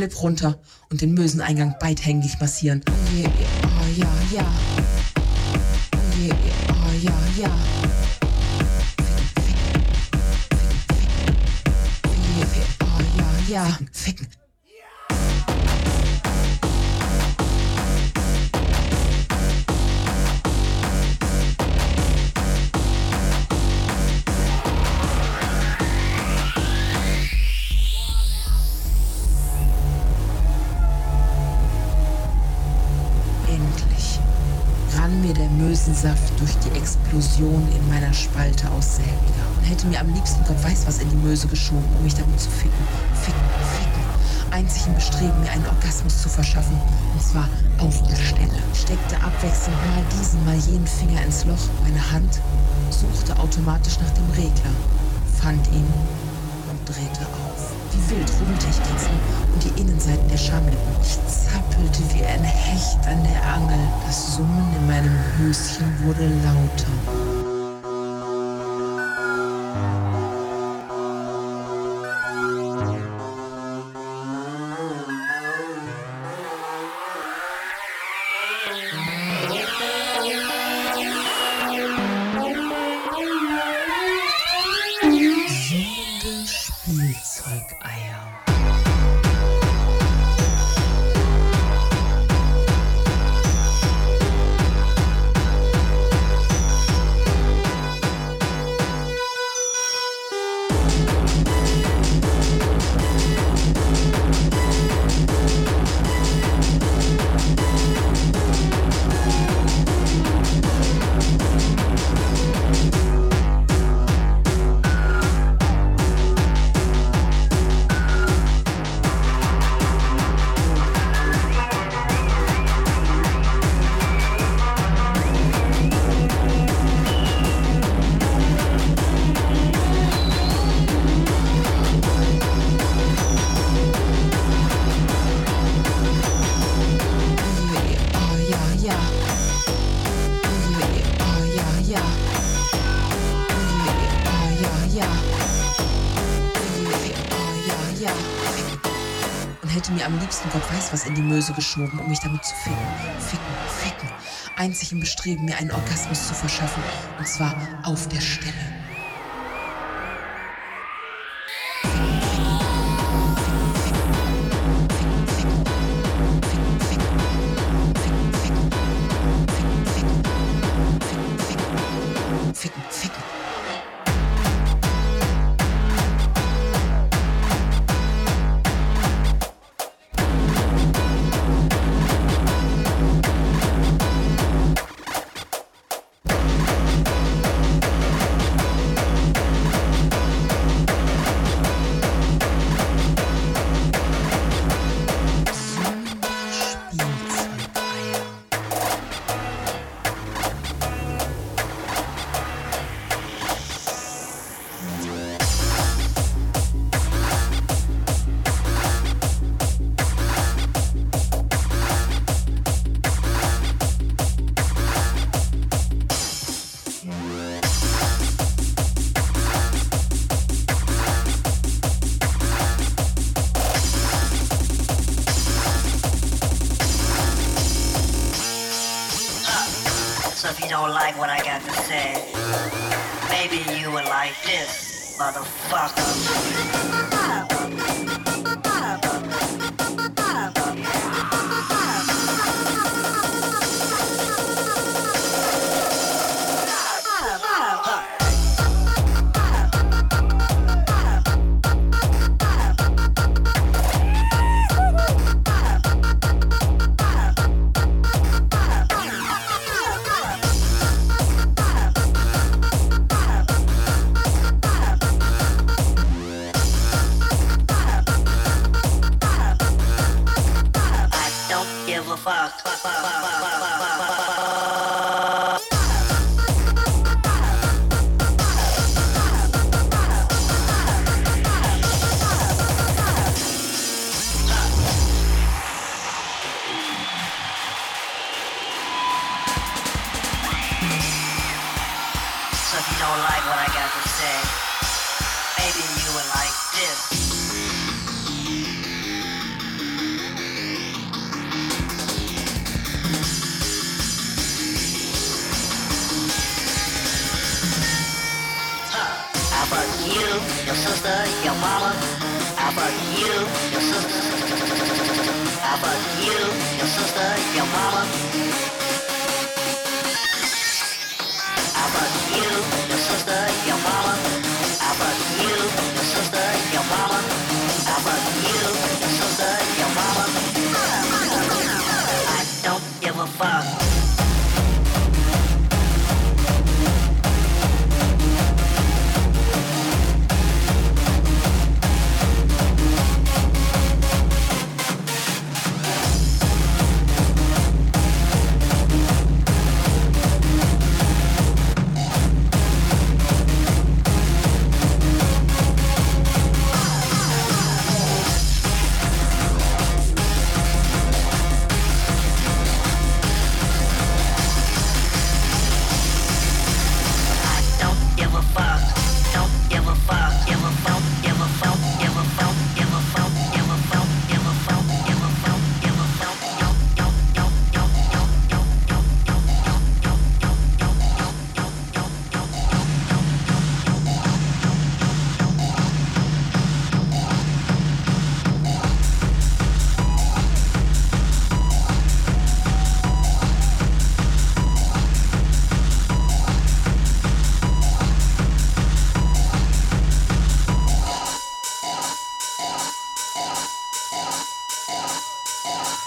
Slip runter und den Möseneingang beidhängig massieren. Je, oh ja, ja. Je, oh ja, ja. Ficken, ficken, ficken, ficken. Je, oh ja, ja. Durch die Explosion in meiner Spalte aus selbiger und hätte mir am liebsten Gott weiß was in die Möse geschoben, um mich damit zu ficken, ficken, ficken. Einzig im Bestreben, mir einen Orgasmus zu verschaffen, und zwar auf der Stelle. Steckte abwechselnd mal diesen, mal jenen Finger ins Loch. Meine Hand suchte automatisch nach dem Regler, fand ihn und drehte auf. Wie wild gegen und die Innenseiten der Schamlippen. Ich zappelte wie ein Hecht an der Angel. Das Summen in meinem Höschen wurde lauter. Möse geschoben, um mich damit zu ficken. Ficken, ficken. Einzig im Bestreben, mir einen Orgasmus zu verschaffen. Und zwar auf der Stelle. mother. you, your sister, your mama. I fuck you, your sister. I fuck you, your sister, your mama. Yeah.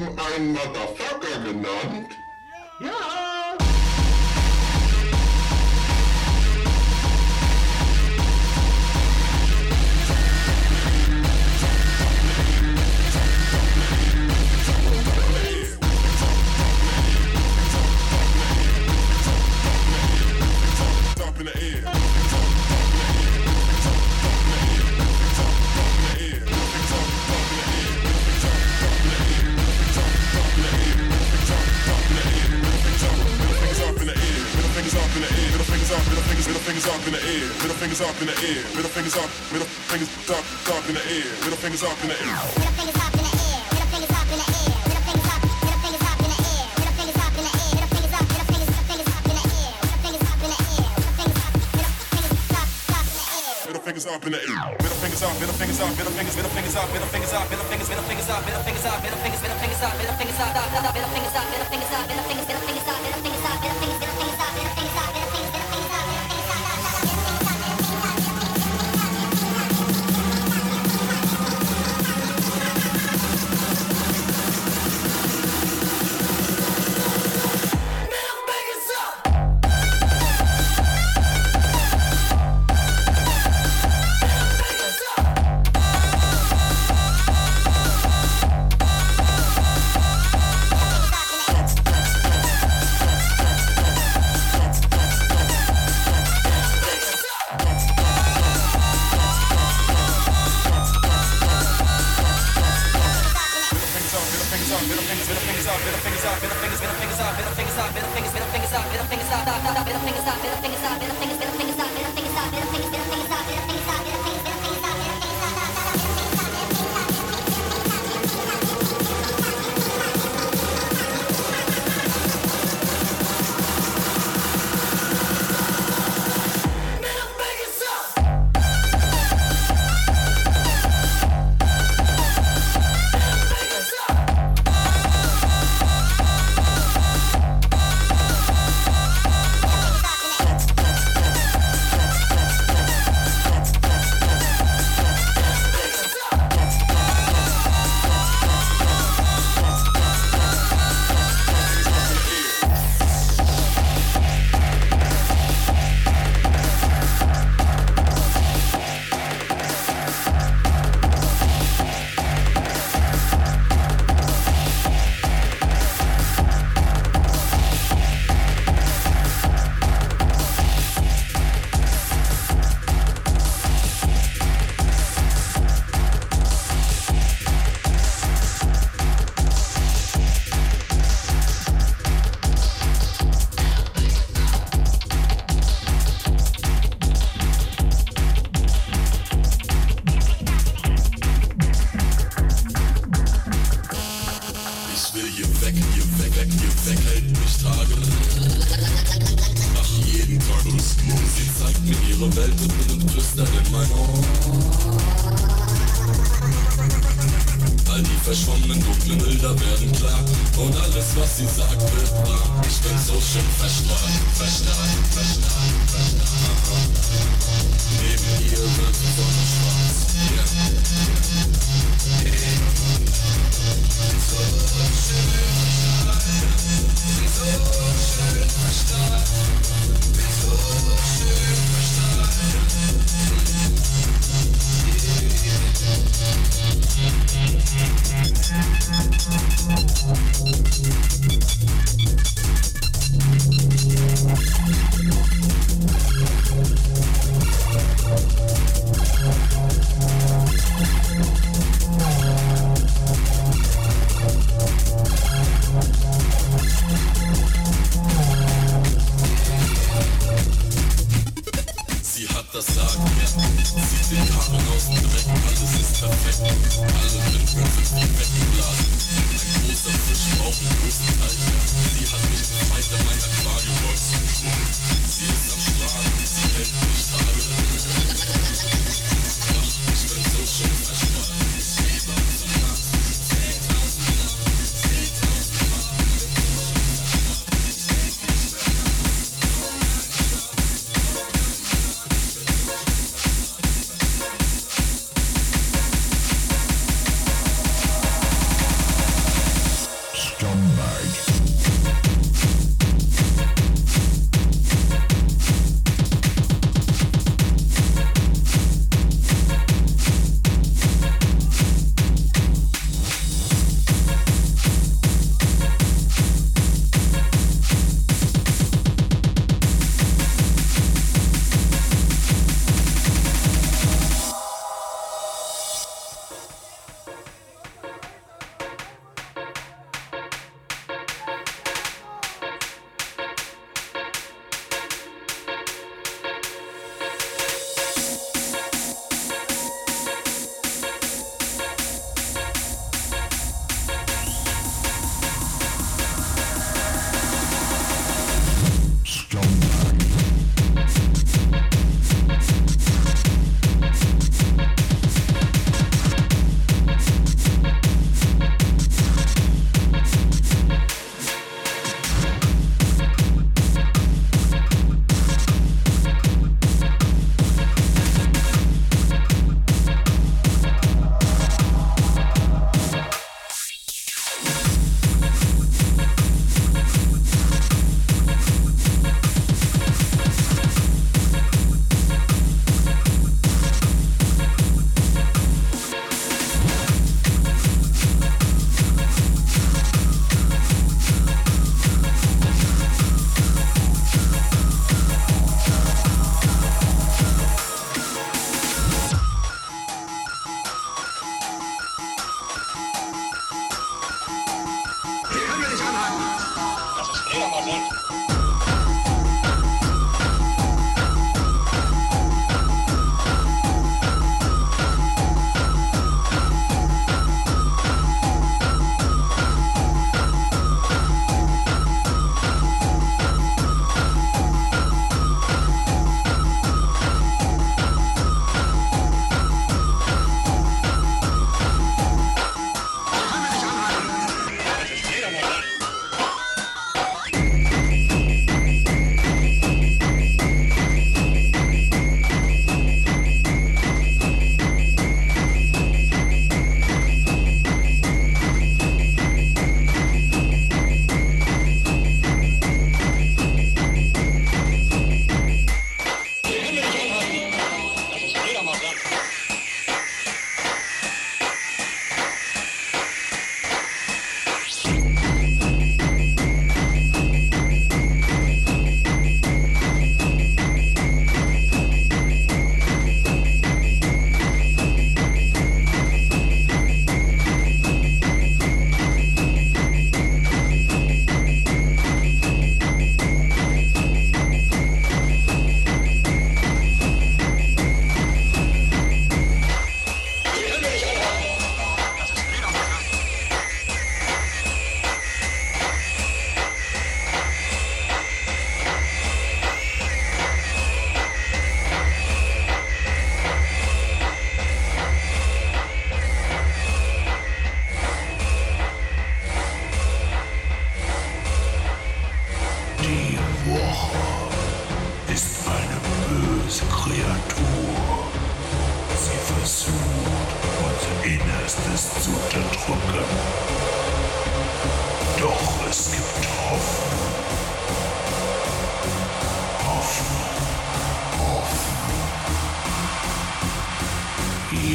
Eben einen Motherfucker genannt? Stop.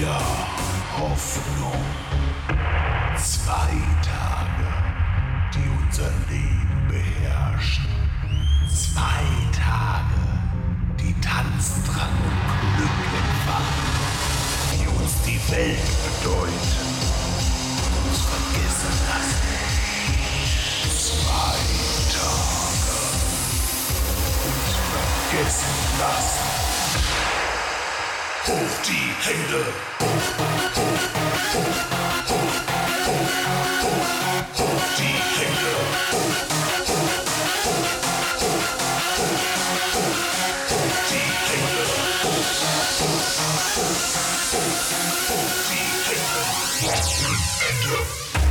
Ja, Hoffnung. Zwei Tage, die unser Leben beherrschen. Zwei Tage, die Tanzdrang und Glück entfachen, die uns die Welt bedeuten, uns vergessen lassen. Zwei Tage, uns vergessen lassen. Hoch die Hände, hoch, hoch, hoch, hoch, hoch, hoch, hoch die Hände, hoch, hoch, hoch, hoch, hoch, hoch, hoch die Hände, hoch, hoch, hoch, hoch, hoch die Hände. Ende.